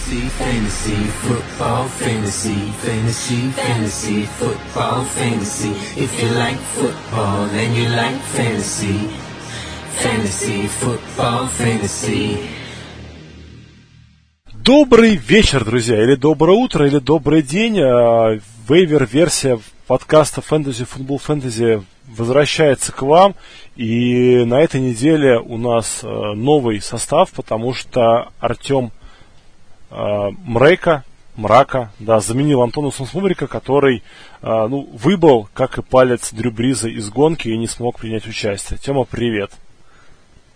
fantasy, fantasy, football, fantasy, fantasy, fantasy, football, fantasy. If you like football and you like fantasy, fantasy, football, fantasy. Добрый вечер, друзья, или доброе утро, или добрый день. Вейвер-версия подкаста Fantasy Football Fantasy возвращается к вам. И на этой неделе у нас новый состав, потому что Артем э, Мрейка, Мрака, да, заменил Антона Сунсмубрика, который, э, ну, выбыл, как и палец Дрю Бриза из гонки и не смог принять участие. Тема, привет.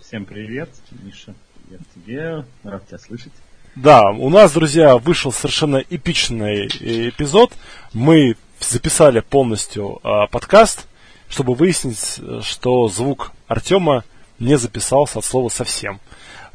Всем привет, Миша, привет тебе, рад тебя слышать. Да, у нас, друзья, вышел совершенно эпичный эпизод. Мы записали полностью э, подкаст, чтобы выяснить, что звук Артема не записался от слова совсем.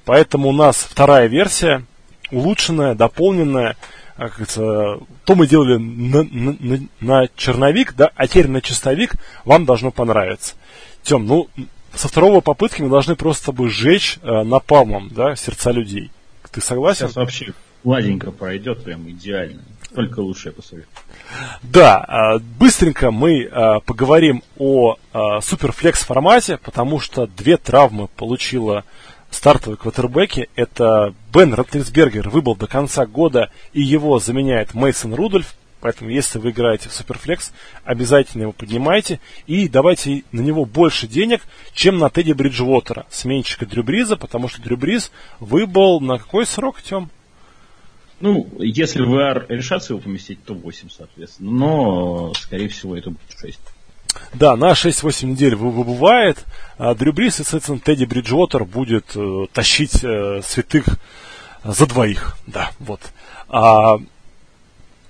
Поэтому у нас вторая версия, улучшенная, дополненная. А, как то мы делали на, на, на черновик, да, а теперь на чистовик вам должно понравиться. Тем, ну, со второго попытки мы должны просто с тобой сжечь э, напалмом, да, сердца людей. Ты согласен? Сейчас вообще гладенько пройдет, прям идеально. Только лучшее посоветую. Да, а, быстренько мы а, поговорим о суперфлекс формате, потому что две травмы получила стартовые квотербеки. Это Бен Ротлисбергер выбыл до конца года, и его заменяет Мейсон Рудольф. Поэтому, если вы играете в Суперфлекс, обязательно его поднимайте. И давайте на него больше денег, чем на Тедди Бриджвотера, сменщика Дрю Бриза, потому что Дрю Бриз выбыл на какой срок, Тем? Ну, если VR решатся его поместить, то 8, соответственно. Но, скорее всего, это будет 6. Да, на 6-8 недель выбывает. А Дрю Брис и, соответственно, Тедди Бриджвотер будет э, тащить э, святых за двоих. Да, вот. А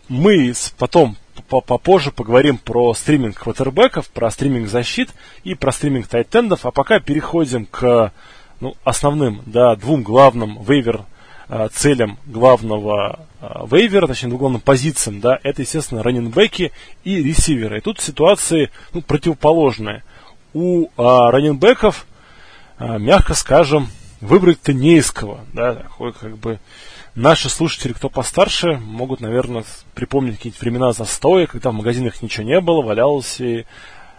мы потом попозже поговорим про стриминг квотербеков, про стриминг защит и про стриминг тайтендов. А пока переходим к ну, основным, да, двум главным вейвер Э, целям главного э, вейвера, точнее, главным позициям, да, это, естественно, раненбеки и ресиверы. И тут ситуации ну, противоположные. У а, раненбеков, а, мягко скажем, выбрать-то не из кого. Да, такой, как бы, наши слушатели, кто постарше, могут, наверное, припомнить какие-то времена застоя, когда в магазинах ничего не было, валялась и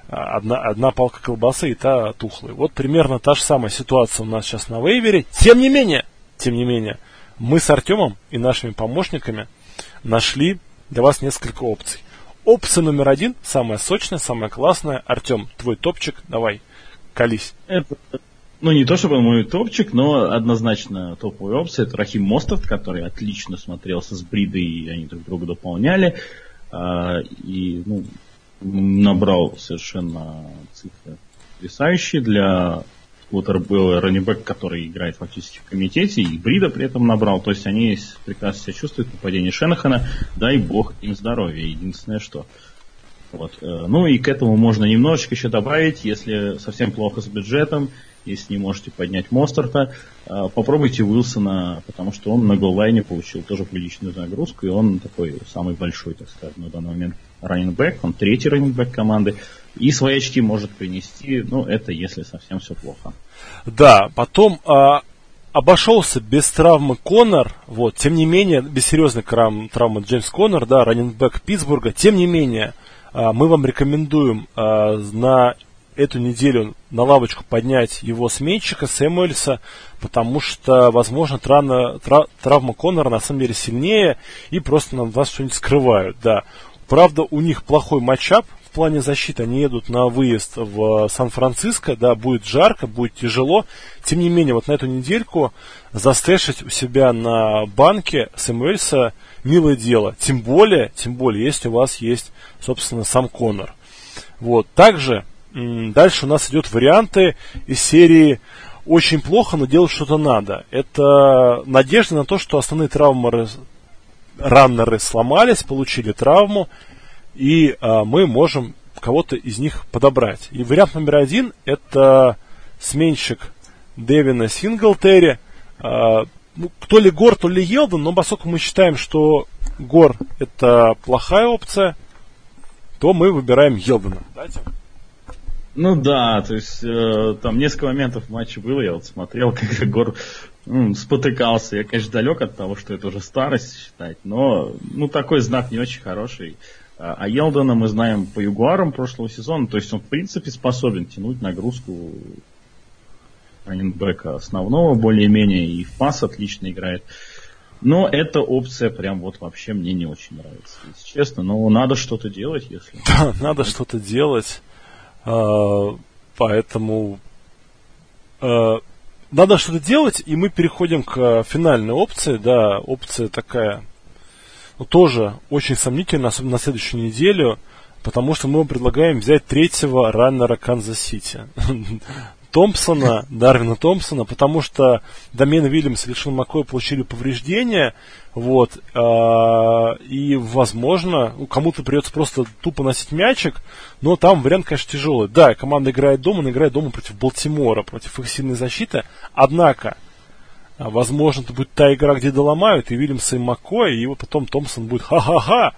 одна, одна палка колбасы и та тухлая. Вот примерно та же самая ситуация у нас сейчас на вейвере. Тем не менее, тем не менее, мы с Артемом и нашими помощниками нашли для вас несколько опций. Опция номер один, самая сочная, самая классная. Артем, твой топчик, давай, колись. Это, ну, не то чтобы мой топчик, но однозначно топовая опция. Это Рахим Мостов, который отлично смотрелся с Бридой, и они друг друга дополняли. А, и, ну, набрал совершенно цифры потрясающие для Уотер был раннибэк, который играет фактически в комитете, и Брида при этом набрал. То есть они прекрасно себя чувствуют нападение Шенахана. Дай бог им здоровья, единственное что. Вот. Э, ну и к этому можно немножечко еще добавить, если совсем плохо с бюджетом, если не можете поднять Мостерта, э, попробуйте Уилсона, потому что он на голлайне получил тоже приличную нагрузку, и он такой самый большой, так сказать, на данный момент раннинбэк, он третий раннинбэк команды. И свои очки может принести, ну, это если совсем все плохо. Да, потом а, обошелся без травмы Коннор, вот, тем не менее, без серьезной травмы, Джеймс Коннор, да, раненбэк Питтсбурга, тем не менее, а, мы вам рекомендуем а, на эту неделю на лавочку поднять его сменщика Сэмуэльса, потому что, возможно, травма, травма Коннора на самом деле сильнее и просто нам вас что-нибудь скрывают, да. Правда, у них плохой матчап, в плане защиты они едут на выезд в Сан-Франциско, да, будет жарко, будет тяжело. Тем не менее, вот на эту недельку застэшить у себя на банке Сэмюэльса милое дело. Тем более, тем более, если у вас есть, собственно, сам Конор. Вот. Также дальше у нас идет варианты из серии очень плохо, но делать что-то надо. Это надежда на то, что основные травмы раннеры сломались, получили травму, и а, мы можем кого-то из них подобрать. И вариант номер один это сменщик Дэвина Синглтери. А, ну, то ли Гор, то ли Елден, но поскольку мы считаем, что Гор это плохая опция, то мы выбираем Елдена. Дайте. Ну да, то есть э, там несколько моментов в матче было, я вот смотрел, как Гор ну, спотыкался. Я, конечно, далек от того, что это уже старость считать, но ну, такой знак не очень хороший. А Елдона мы знаем по Югуарам прошлого сезона, то есть он в принципе способен тянуть нагрузку раненбека основного более-менее, и в пас отлично играет. Но эта опция прям вот вообще мне не очень нравится, если честно. Но надо что-то делать, если... Да, надо что-то делать. А, поэтому а, надо что-то делать, и мы переходим к финальной опции. Да, опция такая, тоже очень сомнительная, особенно на следующую неделю, потому что мы предлагаем взять третьего раннера Канзас-Сити. Томпсона, Дарвина Томпсона, потому что Домен Вильямс и Лишин Маккой получили повреждения, вот, э, и, возможно, ну, кому-то придется просто тупо носить мячик, но там вариант, конечно, тяжелый. Да, команда играет дома, она играет дома против Балтимора, против их сильной защиты, однако, возможно, это будет та игра, где доломают и Вильямса, и Маккоя, и вот потом Томпсон будет ха-ха-ха,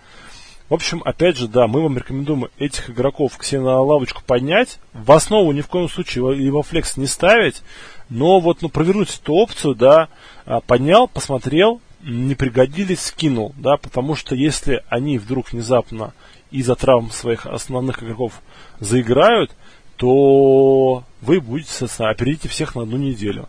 в общем, опять же, да, мы вам рекомендуем этих игроков к себе на лавочку поднять. В основу ни в коем случае и во флекс не ставить. Но вот ну, провернуть эту опцию, да, а, поднял, посмотрел, не пригодились, скинул, да, потому что если они вдруг внезапно из-за травм своих основных игроков заиграют, то вы будете, соответственно, опередите всех на одну неделю.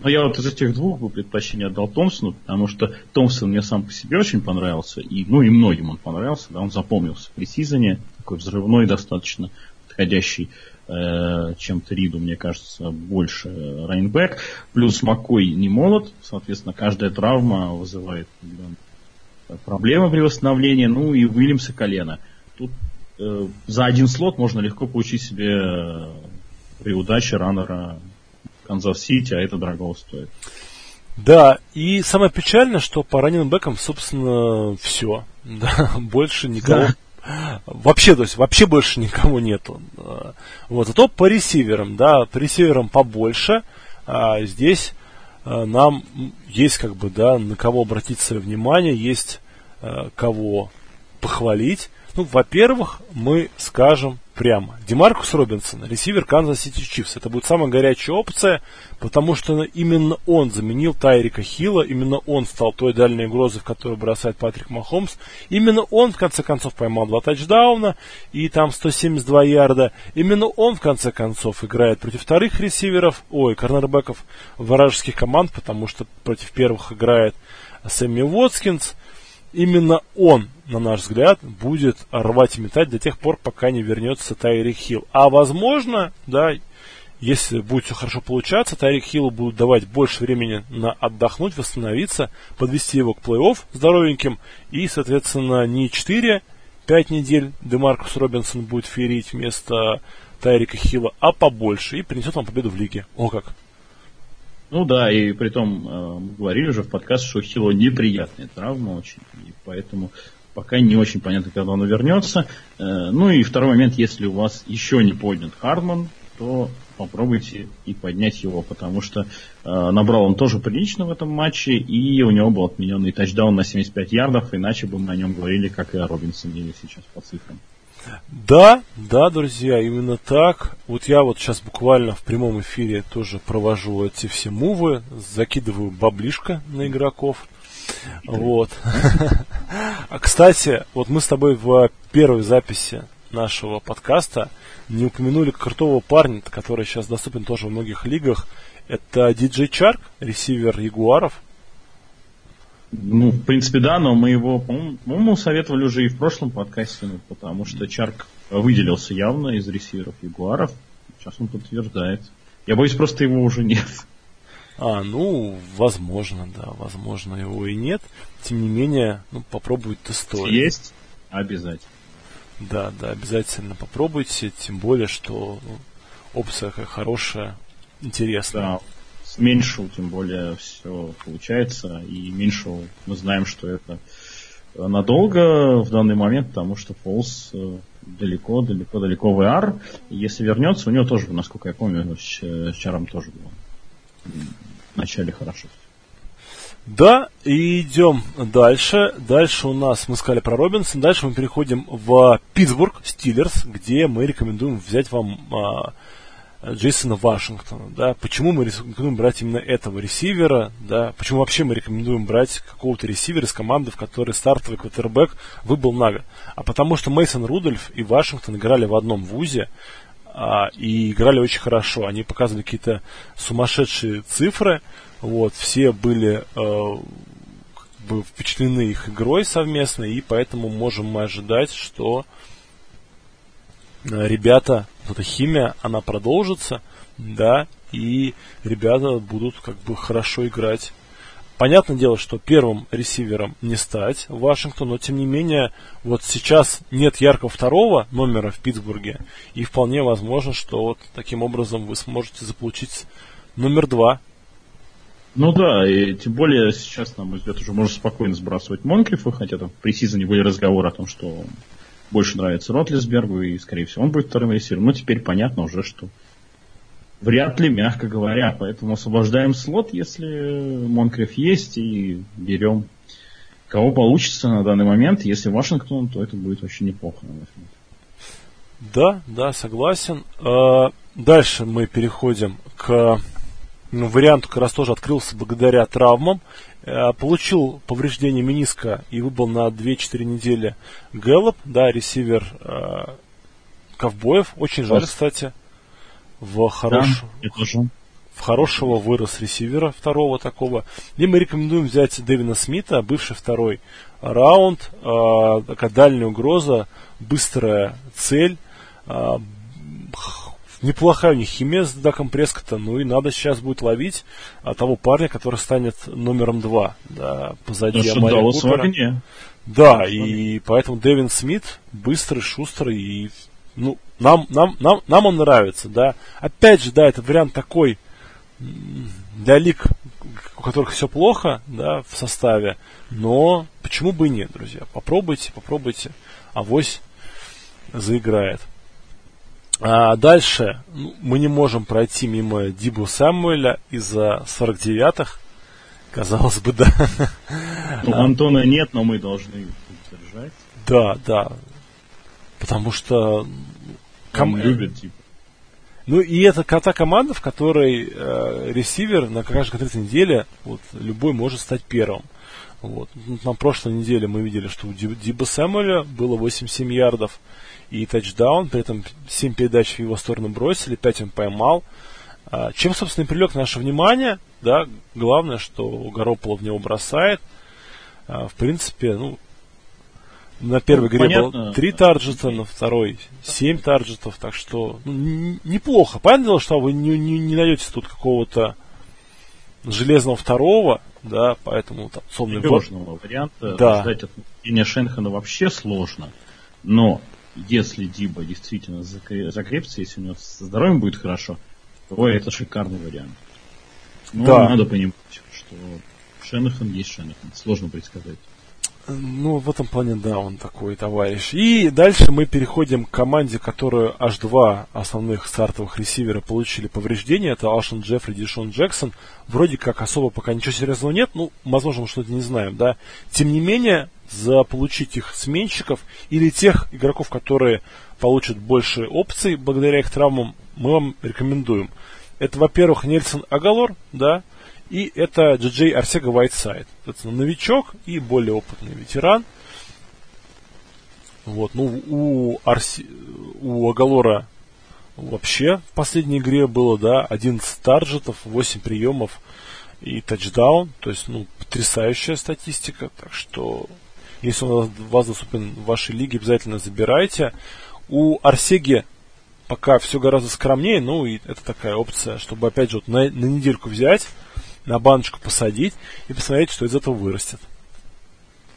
Но я вот из этих двух бы предпочтение отдал Томпсону, потому что Томпсон мне сам по себе очень понравился, и, ну и многим он понравился, да, он запомнился при Сизоне, такой взрывной достаточно, подходящий э, чем-то Риду, мне кажется, больше раннинбек. Плюс Маккой не молод, соответственно, каждая травма вызывает проблемы при восстановлении, ну и Уильямса колено. Тут э, за один слот можно легко получить себе э, при удаче раннера Канзас-Сити, а это дорого стоит. Да, и самое печальное, что по раннинбекам, собственно, все. Да, больше никого. Да. Вообще, то есть, вообще больше никого нету. Вот, зато по ресиверам, да, по ресиверам побольше. А здесь а, нам есть, как бы, да, на кого обратить свое внимание, есть а, кого похвалить. Ну, во-первых, мы скажем прямо. Демаркус Робинсон, ресивер Канзас-Сити Чифс. Это будет самая горячая опция, потому что именно он заменил Тайрика Хилла, именно он стал той дальней угрозой, в которую бросает Патрик Махомс. Именно он, в конце концов, поймал два тачдауна и там 172 ярда. Именно он, в конце концов, играет против вторых ресиверов, ой, корнербеков вражеских команд, потому что против первых играет Сэмми Уотскинс именно он, на наш взгляд, будет рвать и метать до тех пор, пока не вернется Тайрик Хилл. А возможно, да, если будет все хорошо получаться, Тайрик Хиллу будут давать больше времени на отдохнуть, восстановиться, подвести его к плей-офф здоровеньким, и, соответственно, не 4-5 недель Демаркус Робинсон будет ферить вместо Тайрика Хилла, а побольше, и принесет вам победу в лиге. О как! Ну да, и при том э, говорили уже в подкасте, что Хило неприятная травма очень, и поэтому пока не очень понятно, когда он вернется. Э, ну и второй момент, если у вас еще не поднят Хардман, то попробуйте и поднять его, потому что э, набрал он тоже прилично в этом матче, и у него был отмененный тачдаун на 75 ярдов, иначе бы мы о нем говорили, как и о Робинсоне сейчас по цифрам. Да, да, друзья, именно так. Вот я вот сейчас буквально в прямом эфире тоже провожу эти все мувы, закидываю баблишко на игроков. Вот. А кстати, вот мы с тобой в первой записи нашего подкаста не упомянули крутого парня, который сейчас доступен тоже в многих лигах. Это диджей Чарк, ресивер Ягуаров. Ну, в принципе, да, но мы его, по-моему, советовали уже и в прошлом подкасте, ну, потому что Чарк выделился явно из ресиверов Ягуаров. Сейчас он подтверждает. Я боюсь, просто его уже нет. А, ну, возможно, да, возможно, его и нет. Тем не менее, ну, попробовать-то стоит. Есть? Обязательно. Да, да, обязательно попробуйте, тем более, что ну, опция хорошая, интересная. Да, меньше, тем более все получается, и меньше мы знаем, что это надолго в данный момент, потому что Фолс э, далеко, далеко, далеко в AR. Если вернется, у него тоже, насколько я помню, с Чаром тоже было в начале хорошо. Да, и идем дальше. Дальше у нас, мы сказали про Робинсон, дальше мы переходим в Питтсбург Стиллерс, где мы рекомендуем взять вам а, Джейсона Вашингтона, да, почему мы рекомендуем брать именно этого ресивера, да, почему вообще мы рекомендуем брать какого-то ресивера из команды, в которой стартовый квотербек выбыл на год, а потому что Мейсон Рудольф и Вашингтон играли в одном вузе, а, и играли очень хорошо, они показывали какие-то сумасшедшие цифры, вот, все были э, как бы впечатлены их игрой совместной, и поэтому можем мы ожидать, что Э, ребята, вот эта химия, она продолжится, да, и ребята будут как бы хорошо играть. Понятное дело, что первым ресивером не стать Вашингтон, но тем не менее, вот сейчас нет яркого второго номера в Питтсбурге, и вполне возможно, что вот таким образом вы сможете заполучить номер два. Ну да, и тем более сейчас, на мой взгляд, уже можно спокойно сбрасывать Монкрифа, хотя там при сезоне были разговоры о том, что больше нравится Ротлисбергу, и, скорее всего, он будет вторым ресивером. Но теперь понятно уже, что вряд ли, мягко говоря. Поэтому освобождаем слот, если Монкреф есть, и берем кого получится на данный момент. Если Вашингтон, то это будет очень неплохо, на мой взгляд. Да, да, согласен. А, дальше мы переходим к ну, варианту, как раз тоже открылся благодаря травмам. Э, получил повреждение миниска и выбыл на 2-4 недели Гэллоп, да, ресивер э, ковбоев. Очень жаль, кстати. В, хорош... да, в хорошего вырос ресивера второго такого. И мы рекомендуем взять Дэвина Смита, бывший второй раунд. Э, такая дальняя угроза, быстрая цель. Э, неплохая у них химия с Даком Прескота, ну и надо сейчас будет ловить а, того парня, который станет номером два, да, позади Амари Купера. Да, и поэтому Дэвин Смит быстрый, шустрый и ну, нам, нам, нам, нам он нравится, да. Опять же, да, это вариант такой для лиг, у которых все плохо, да, в составе, но почему бы и нет, друзья. Попробуйте, попробуйте, авось заиграет. А дальше ну, мы не можем пройти мимо Дибу Самуэля из-за 49-х. Казалось бы, да. У Антона нет, но мы должны держать. Да, да. Потому что... Ком... Он любит типа. Ну и это та команда, в которой э, ресивер на каждой конкретной неделе вот, любой может стать первым. Вот. На прошлой неделе мы видели, что у Диба Сэмюэля было 87 ярдов и тачдаун, при этом 7 передач в его сторону бросили, 5 он поймал. А, чем, собственно, и привлек наше внимание, да, главное, что Garoppolo в него бросает. А, в принципе, ну, на первой ну, игре понятно. было 3 тарджета, на второй 7 тарджетов, так что ну, неплохо. Понятное дело, что вы не, не, не найдете тут какого-то железного второго, да, поэтому там сонный варианта да. ждать от Шенхана вообще сложно. Но если Диба действительно закрепится, если у него со здоровьем будет хорошо, то это шикарный вариант. Но да. надо понимать, что Шенахан есть Шенахан. Сложно предсказать. Ну, в этом плане, да, он такой товарищ. И дальше мы переходим к команде, которую аж два основных стартовых ресивера получили повреждения. Это Алшон Джеффри, Дишон Джексон. Вроде как особо пока ничего серьезного нет. Ну, возможно, мы что-то не знаем, да. Тем не менее, заполучить их сменщиков или тех игроков, которые получат больше опций благодаря их травмам, мы вам рекомендуем. Это, во-первых, Нельсон Агалор, да, и это Джей Арсега Вайтсайд. Это новичок и более опытный ветеран. Вот, ну, у, Арси... у Агалора вообще в последней игре было, да, 11 тарджетов, 8 приемов и тачдаун. То есть, ну, потрясающая статистика. Так что, если он вас доступен в вашей лиге, обязательно забирайте. У Арсеги пока все гораздо скромнее, ну, и это такая опция, чтобы, опять же, вот на, на недельку взять на баночку посадить и посмотреть, что из этого вырастет.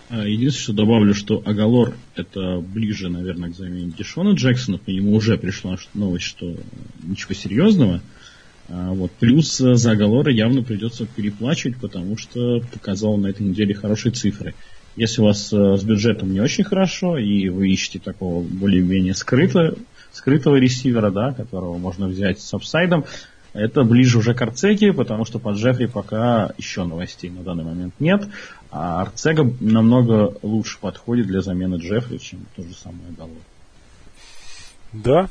А, единственное, что добавлю, что Агалор это ближе, наверное, к замене Дешона Джексона. По нему уже пришла новость, что ничего серьезного. А вот. Плюс за Агалора явно придется переплачивать, потому что показал на этой неделе хорошие цифры. Если у вас э, с бюджетом не очень хорошо, и вы ищете такого более-менее скрытого, скрытого ресивера, да, которого можно взять с upside ом, это ближе уже к Арцеге, потому что под Джеффри пока еще новостей на данный момент нет. А Арцега намного лучше подходит для замены Джеффри, чем то же самое Галло. Да.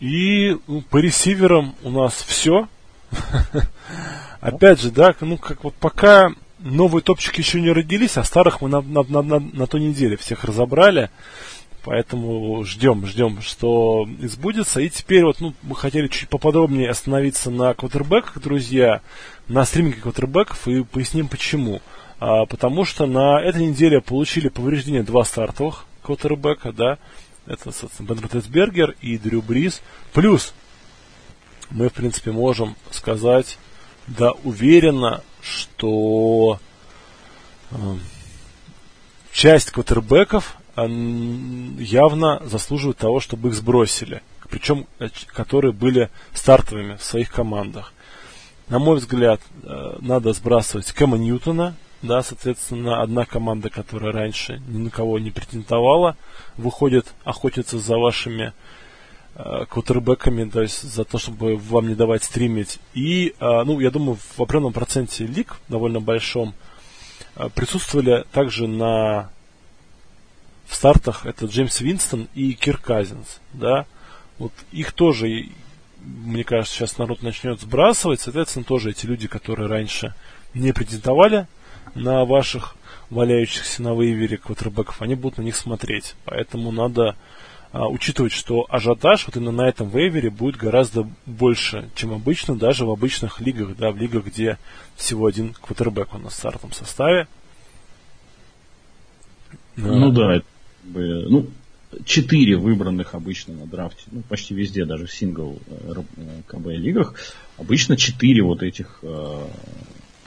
И ну, по ресиверам у нас все. Опять же, да, ну как вот пока новые топчики еще не родились, а старых мы на, на, на, на, на той неделе всех разобрали. Поэтому ждем, ждем, что избудется. И теперь вот, ну, мы хотели чуть поподробнее остановиться на квотербеках, друзья, на стриминге квотербеков и поясним почему. А, потому что на этой неделе получили повреждения два стартовых квотербека, да, это, собственно, Бен Ротесбергер и Дрю Брис. Плюс мы, в принципе, можем сказать, да, уверенно, что э, часть квотербеков явно заслуживают того, чтобы их сбросили. Причем, э, которые были стартовыми в своих командах. На мой взгляд, э, надо сбрасывать Кэма Ньютона, да, соответственно, одна команда, которая раньше ни на кого не претендовала, выходит охотиться за вашими э, квотербеками, то есть за то, чтобы вам не давать стримить. И, э, ну, я думаю, в определенном проценте лиг, довольно большом, э, присутствовали также на в стартах это Джеймс Винстон и Кир Казинс, да, вот их тоже, мне кажется, сейчас народ начнет сбрасывать, соответственно, тоже эти люди, которые раньше не претендовали на ваших валяющихся на вейвере квотербеков, они будут на них смотреть, поэтому надо а, учитывать, что ажиотаж вот именно на этом вейвере будет гораздо больше, чем обычно, даже в обычных лигах, да, в лигах, где всего один квотербек у нас в стартовом составе. Ну да, это ну, четыре выбранных обычно на драфте, ну, почти везде, даже в сингл э, э, КБ лигах, обычно четыре вот этих э,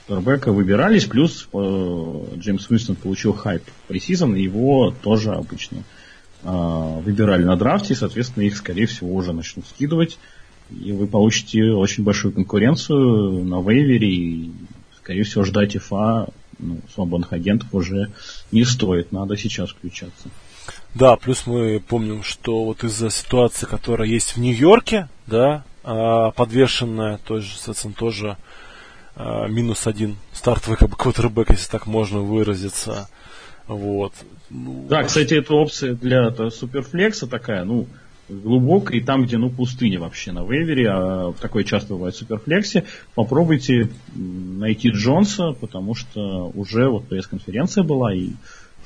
Рбека выбирались, плюс Джеймс Уинстон получил хайп пресизон, его тоже обычно выбирали на драфте, и, соответственно, их, скорее всего, уже начнут скидывать, и вы получите очень большую конкуренцию на вейвере, и, скорее всего, ждать ИФА ну, свободных агентов уже не стоит, надо сейчас включаться. Да, плюс мы помним, что вот из-за ситуации, которая есть в Нью-Йорке, да, а, подвешенная, тоже, соответственно, тоже а, минус один стартовый как бы квотербек, если так можно выразиться. Вот. Ну, да, кстати, эта опция для это, суперфлекса такая, ну, глубокая, и там, где, ну, пустыня вообще на вейвере, а такое часто бывает в суперфлексе, попробуйте найти Джонса, потому что уже вот пресс-конференция была, и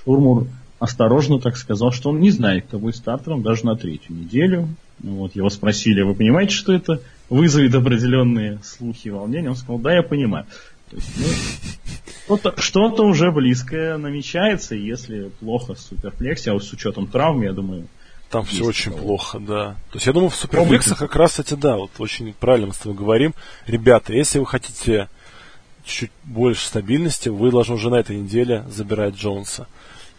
Шурмур осторожно так сказал, что он не знает, кто будет стартером даже на третью неделю. Вот, его спросили, вы понимаете, что это вызовет определенные слухи и волнения? Он сказал, да, я понимаю. То есть, ну, что-то, что-то уже близкое намечается, если плохо с суперфлексе, а с учетом травм, я думаю, там все очень того. плохо, да. То есть я думаю, в суперфлексах как раз, кстати, да, вот очень правильно мы с тобой говорим. Ребята, если вы хотите чуть больше стабильности, вы должны уже на этой неделе забирать Джонса.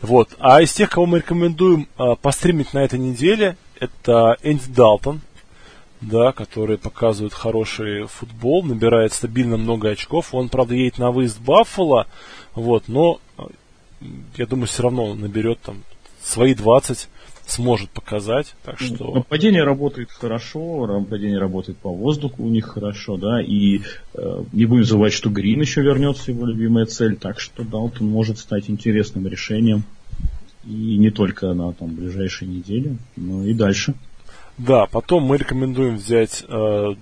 Вот. А из тех, кого мы рекомендуем а, постримить на этой неделе, это Энди Далтон, да, который показывает хороший футбол, набирает стабильно много очков. Он, правда, едет на выезд Баффало, вот, но а, я думаю, все равно наберет там свои 20 сможет показать. Так что... Нападение работает хорошо, нападение работает по воздуху у них хорошо, да, и э, не будем забывать, что Грин еще вернется, его любимая цель, так что Далтон может стать интересным решением. И не только на там, ближайшие недели, но и дальше. Да, потом мы рекомендуем взять э,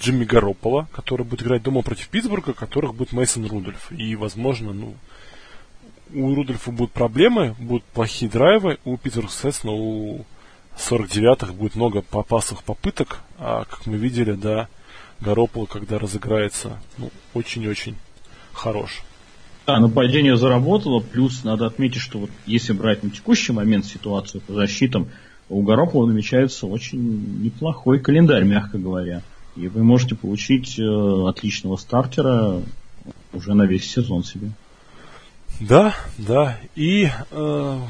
Джимми Гаропола, который будет играть дома против Питтсбурга, которых будет Мейсон Рудольф. И, возможно, ну, у Рудольфа будут проблемы, будут плохие драйвы, у Питера, соответственно, у 49-х будет много попасовых попыток, а как мы видели, да, Гаропол, когда разыграется, ну, очень-очень хорош. Да, нападение заработало, плюс надо отметить, что вот если брать на текущий момент ситуацию по защитам, у Гаропова намечается очень неплохой календарь, мягко говоря. И вы можете получить э, отличного стартера уже на весь сезон себе. Да, да. И э,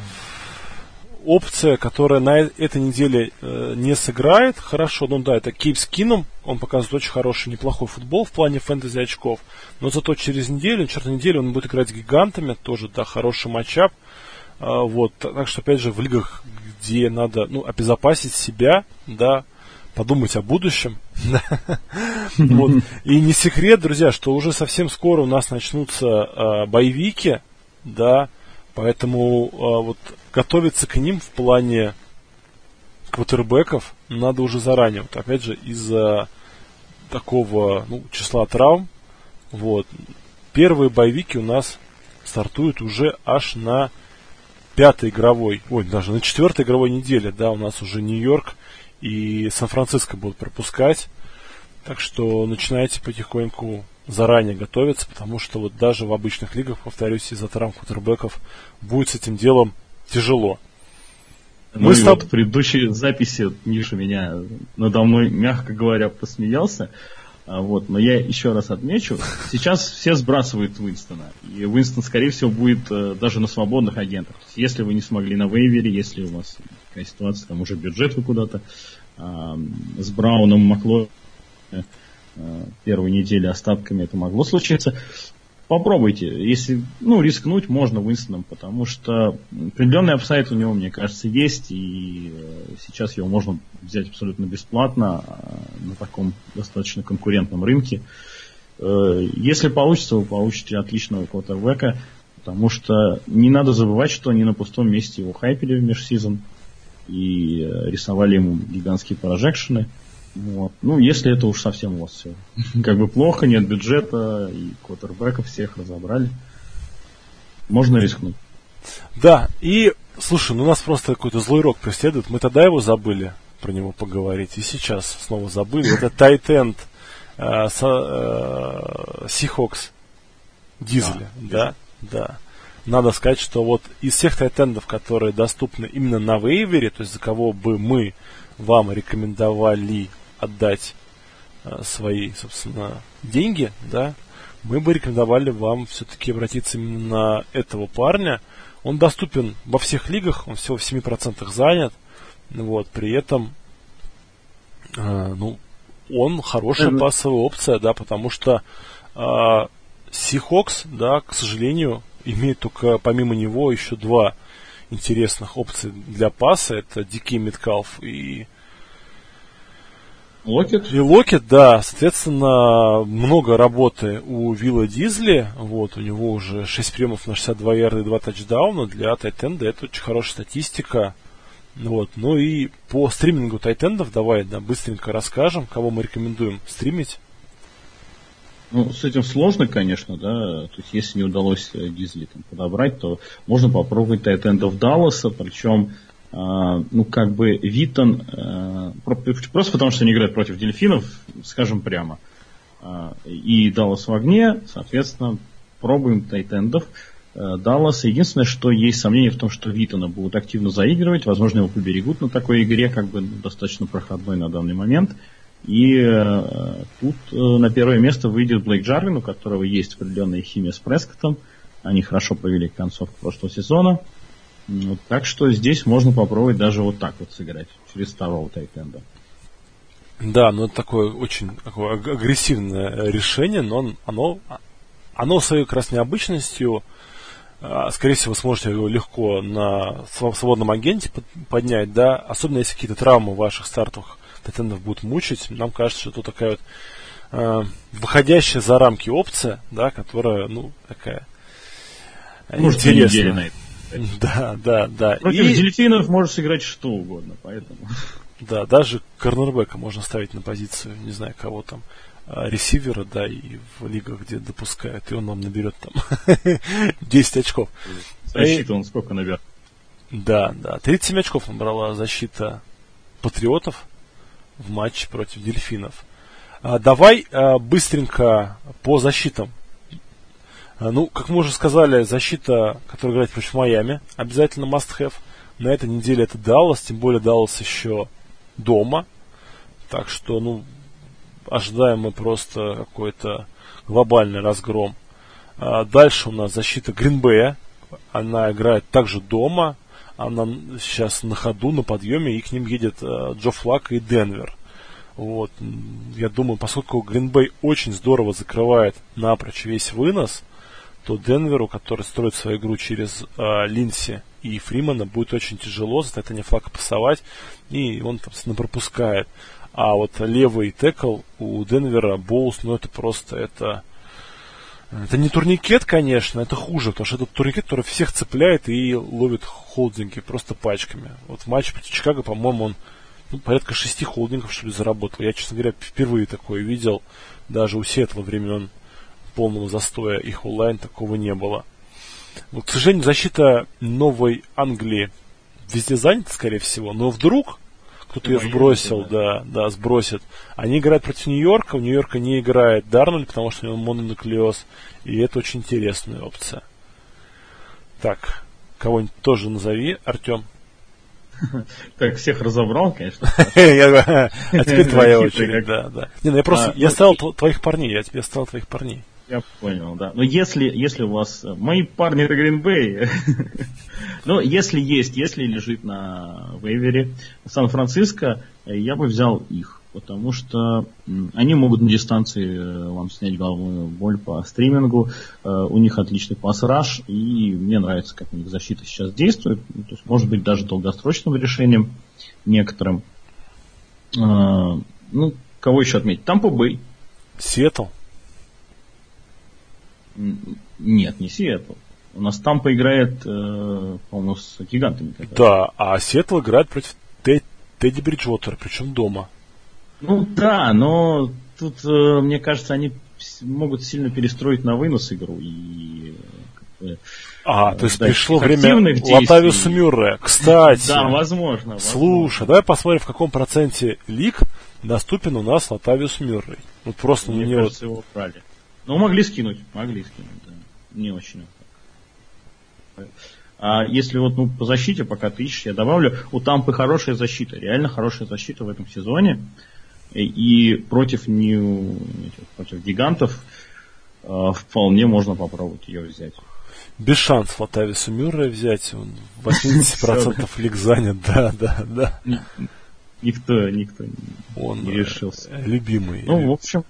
опция, которая на этой неделе э, не сыграет хорошо, ну да, это Кейп Скином, он показывает очень хороший, неплохой футбол в плане фэнтези очков, но зато через неделю, через неделю он будет играть с гигантами, тоже, да, хороший матчап, э, вот, так что, опять же, в лигах, где надо, ну, обезопасить себя, да, подумать о будущем. И не секрет, друзья, что уже совсем скоро у нас начнутся э, боевики, да, поэтому э, вот готовиться к ним в плане квотербеков надо уже заранее. Вот опять же, из-за такого ну, числа травм, вот, первые боевики у нас стартуют уже аж на пятой игровой, ой, даже на четвертой игровой неделе, да, у нас уже Нью-Йорк и Сан-Франциско будут пропускать. Так что начинайте потихоньку заранее готовиться, потому что вот даже в обычных лигах, повторюсь, из-за травм кутербеков будет с этим делом тяжело. Мы ну с вот в предыдущей записи Миша меня надо мной, мягко говоря, посмеялся. А, вот, но я еще раз отмечу, сейчас все сбрасывают Уинстона. И Уинстон, скорее всего, будет э, даже на свободных агентах. Если вы не смогли на вейвере, если у вас такая ситуация, там уже бюджет вы куда-то э, с Брауном, Макло э, первой недели остатками это могло случиться попробуйте. Если, ну, рискнуть можно Уинстоном, потому что определенный апсайт у него, мне кажется, есть, и э, сейчас его можно взять абсолютно бесплатно а, на таком достаточно конкурентном рынке. Э, если получится, вы получите отличного квотербека, потому что не надо забывать, что они на пустом месте его хайпили в межсезон и э, рисовали ему гигантские прожекшены. Вот. Ну, если это уж совсем у вас все как бы плохо, нет бюджета, и квотербеков всех разобрали, можно рискнуть. Да, и, слушай, ну нас просто какой-то злой рок преследует. Мы тогда его забыли про него поговорить, и сейчас снова забыли. Это Тайтенд Сихокс Дизеля, да, да. Надо сказать, что вот из всех тайтендов, которые доступны именно на вейвере, то есть за кого бы мы вам рекомендовали отдать э, свои, собственно, деньги, да, мы бы рекомендовали вам все-таки обратиться именно на этого парня. Он доступен во всех лигах, он всего в 7% занят. Вот, при этом, э, ну, он хорошая mm-hmm. пассовая опция, да, потому что э, Seahawks, да, к сожалению, имеет только помимо него еще два интересных опций для паса. Это Дикий Меткалф и Локет? И Локет, да. Соответственно, много работы у Вилла Дизли. Вот, у него уже 6 приемов на 62 ярда и 2 тачдауна. Для Тайтенда это очень хорошая статистика. Вот. Ну и по стримингу тайтендов давай да, быстренько расскажем, кого мы рекомендуем стримить. Ну, с этим сложно, конечно, да. То есть, если не удалось э, Дизли там, подобрать, то можно попробовать тайтендов Далласа, причем ну, как бы Витон, э, просто потому что они играют против дельфинов, скажем прямо, а, и Даллас в огне, соответственно, пробуем тайтендов. Э, Даллас. Единственное, что есть сомнение в том, что Витона будут активно заигрывать. Возможно, его поберегут на такой игре, как бы достаточно проходной на данный момент. И э, тут э, на первое место выйдет Блейк Джарвин, у которого есть определенная химия с Прескотом. Они хорошо провели концовку прошлого сезона. Ну, так что здесь можно попробовать даже вот так вот сыграть, через второго тайтенда. Да, ну это такое очень такое агрессивное решение, но оно, оно своей как раз необычностью, а, скорее всего, сможете его легко на свободном агенте поднять, да, особенно если какие-то травмы ваших стартовых тайтендов будут мучить, нам кажется, что это такая вот э, выходящая за рамки опция, да, которая, ну, такая Может, интересная. на это. Да, да, да. Против и... дельфинов можешь сыграть что угодно, поэтому. Да, даже корнербека можно ставить на позицию, не знаю, кого там, а, ресивера, да, и в лигах, где допускают, и он вам наберет там 10 очков. Защита он сколько наберет? Да, да. 37 очков набрала защита патриотов в матче против дельфинов. А, давай а, быстренько по защитам ну, как мы уже сказали, защита, которая играет против Майами, обязательно must-have. На этой неделе это Даллас, тем более Даллас еще дома. Так что, ну, ожидаем мы просто какой-то глобальный разгром. А дальше у нас защита Гринбея. Она играет также дома. Она сейчас на ходу, на подъеме, и к ним едет а, Джо Флак и Денвер. Вот. Я думаю, поскольку Гринбей очень здорово закрывает напрочь весь вынос, то Денверу, который строит свою игру через э, Линси и Фримана, будет очень тяжело заставить они флага пасовать, и он там пропускает. А вот левый текл у Денвера, Боус, ну это просто, это... Это не турникет, конечно, это хуже, потому что это турникет, который всех цепляет и ловит холдинги просто пачками. Вот в матче против Чикаго, по-моему, он ну, порядка шести холдингов, что ли, заработал. Я, честно говоря, впервые такое видел. Даже у Сетла времен полного застоя их онлайн такого не было. Вот, к сожалению, защита Новой Англии везде занята, скорее всего, но вдруг кто-то ее сбросил, да, да, сбросит. Они играют против Нью-Йорка, у Нью-Йорка не играет Дарнольд, потому что у него мононуклеоз, и это очень интересная опция. Так, кого-нибудь тоже назови, Артем. Так, всех разобрал, конечно. А теперь твоя очередь, да, да. Не, ну я просто, а, я ну, ставил твоих парней, я тебе ставил твоих парней. Я понял, да. Но если, если у вас... Э, мои парни это Гринбей. Но если есть, если лежит на вейвере Сан-Франциско, э, я бы взял их. Потому что они могут на дистанции э, вам снять головную боль по стримингу. У них отличный пас-раш. И мне нравится, как у них защита сейчас действует. Ну, то есть, может быть, даже долгосрочным решением некоторым. Ну, кого еще отметить? Тампо Бэй. Сиэтл. Нет, не Сиэтл. У нас там поиграет, э, по-моему, с гигантами. Да, а Сиэтл играет против Тедди Бриджвотера, причем дома. Ну да, но тут, э, мне кажется, они могут сильно перестроить на вынос игру и э, а, то есть пришло время Латавиуса Мюррея. Кстати. Да, возможно. Слушай, давай посмотрим, в каком проценте лиг доступен у нас Латавиус Мюррей. Вот просто мне, мне кажется, вот... его брали. Ну, могли скинуть, могли скинуть, да. Не очень. А если вот ну, по защите, пока ты ищешь, я добавлю, у Тампы хорошая защита, реально хорошая защита в этом сезоне. И против, не, против гигантов э, вполне можно попробовать ее взять. Без шансов Латавису Мюррея взять, он 80% лиг занят, да, да, да. Никто, никто он не решился. Любимый. Ну, в общем,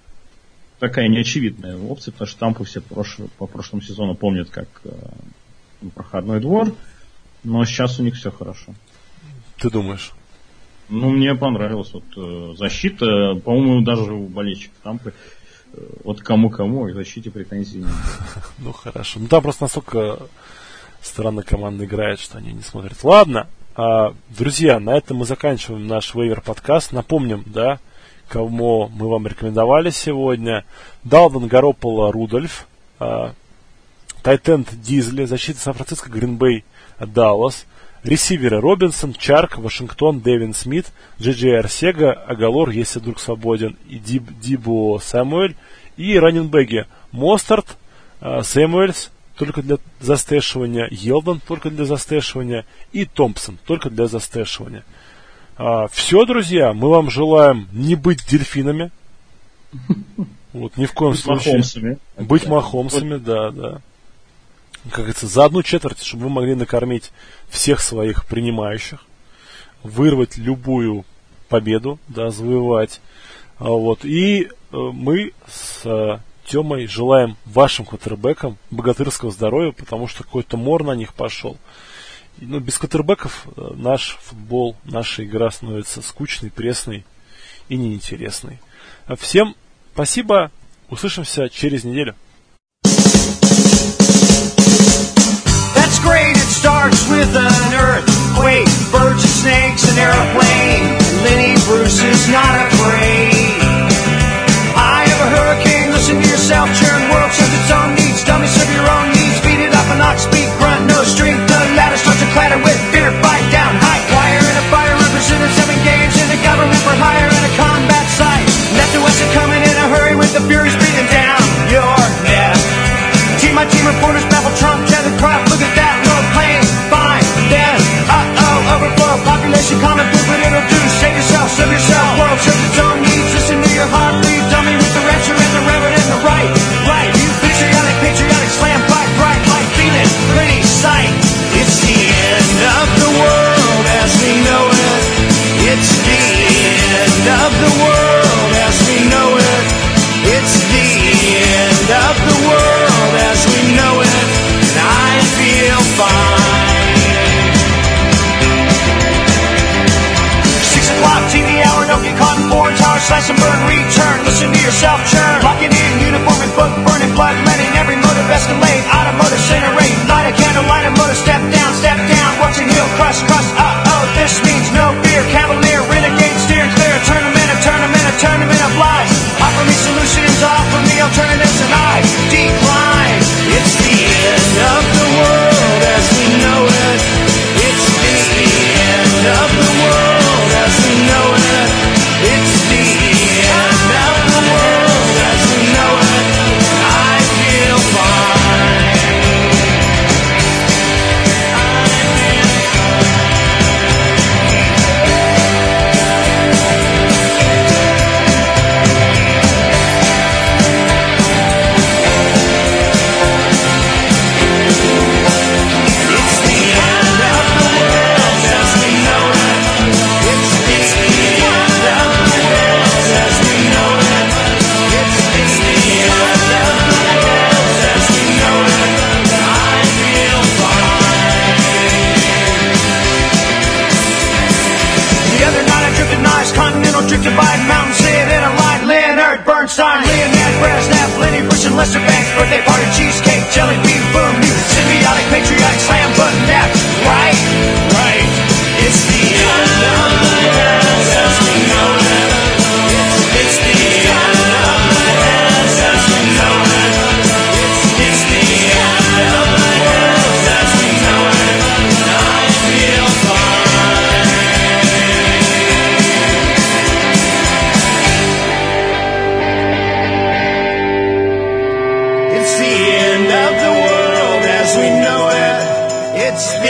такая неочевидная опция, потому что Тампу все прош... по прошлому сезону помнят как э, проходной двор, но сейчас у них все хорошо. Ты думаешь? Ну, мне понравилась вот э, защита, по-моему, даже у болельщиков Тампы э, вот кому-кому и защите претензий нет. Ну, хорошо. Ну, там просто настолько странно команда играет, что они не смотрят. Ладно, а, друзья, на этом мы заканчиваем наш вейвер подкаст. Напомним, да, кому мы вам рекомендовали сегодня. Далвин Гаропола Рудольф, а, Тайтенд Дизли, защита Сан-Франциско Гринбей Даллас, ресиверы Робинсон, Чарк, Вашингтон, Дэвин Смит, Джей Арсега, Агалор, если вдруг свободен, и Диб, Дибо Самуэль, и раненбеги Мостарт, а, Сэмуэльс, только для застэшивания, Елдон только для застэшивания и Томпсон только для застэшивания. А, все, друзья, мы вам желаем не быть дельфинами. Вот, ни в коем быть случае. Махомсами. Быть да. махомсами, да, да. Как говорится, за одну четверть, чтобы вы могли накормить всех своих принимающих, вырвать любую победу, да, завоевать. А, вот. И э, мы с э, Темой желаем вашим квотербекам богатырского здоровья, потому что какой-то мор на них пошел. Ну, без катербеков э, наш футбол, наша игра становится скучной, пресной и неинтересной. Всем спасибо. Услышимся через неделю. That's great, it starts with an earthquake, birds and snakes, an airplane. Slash and burn, return. Listen to yourself churn. Locking in, uniform and book,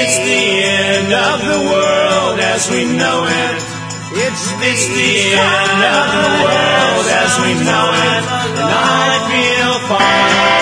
It's the, end of the world as we know it. It's the, it's the end of the world as we know it. And I feel fine.